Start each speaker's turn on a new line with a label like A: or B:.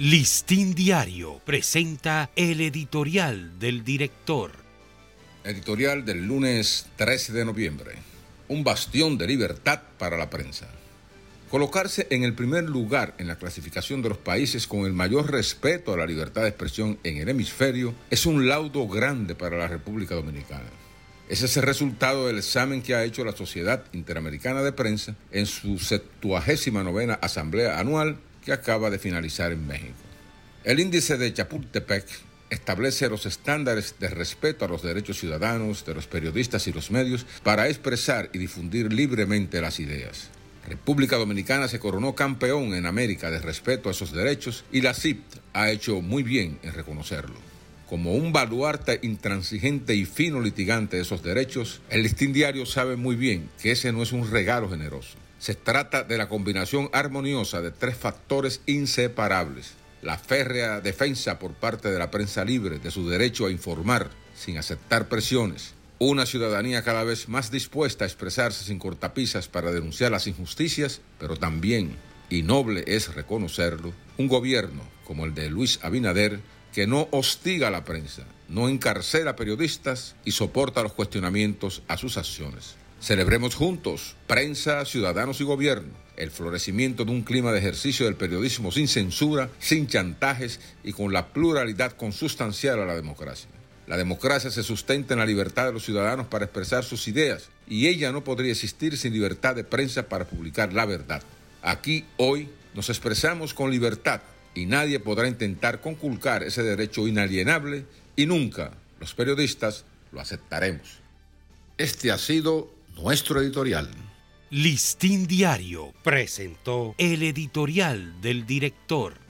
A: Listín Diario presenta el editorial del director.
B: Editorial del lunes 13 de noviembre. Un bastión de libertad para la prensa. Colocarse en el primer lugar en la clasificación de los países con el mayor respeto a la libertad de expresión en el hemisferio es un laudo grande para la República Dominicana. Ese es el resultado del examen que ha hecho la Sociedad Interamericana de Prensa en su 79 Asamblea Anual que acaba de finalizar en México. El índice de Chapultepec establece los estándares de respeto a los derechos ciudadanos de los periodistas y los medios para expresar y difundir libremente las ideas. República Dominicana se coronó campeón en América de respeto a esos derechos y la CIPT ha hecho muy bien en reconocerlo. Como un baluarte intransigente y fino litigante de esos derechos, el listín diario sabe muy bien que ese no es un regalo generoso. Se trata de la combinación armoniosa de tres factores inseparables. La férrea defensa por parte de la prensa libre de su derecho a informar sin aceptar presiones. Una ciudadanía cada vez más dispuesta a expresarse sin cortapisas para denunciar las injusticias, pero también, y noble es reconocerlo, un gobierno como el de Luis Abinader que no hostiga a la prensa, no encarcela periodistas y soporta los cuestionamientos a sus acciones. Celebremos juntos, prensa, ciudadanos y gobierno, el florecimiento de un clima de ejercicio del periodismo sin censura, sin chantajes y con la pluralidad consustancial a la democracia. La democracia se sustenta en la libertad de los ciudadanos para expresar sus ideas y ella no podría existir sin libertad de prensa para publicar la verdad. Aquí hoy nos expresamos con libertad y nadie podrá intentar conculcar ese derecho inalienable y nunca los periodistas lo aceptaremos. Este ha sido nuestro editorial.
A: Listín Diario presentó el editorial del director.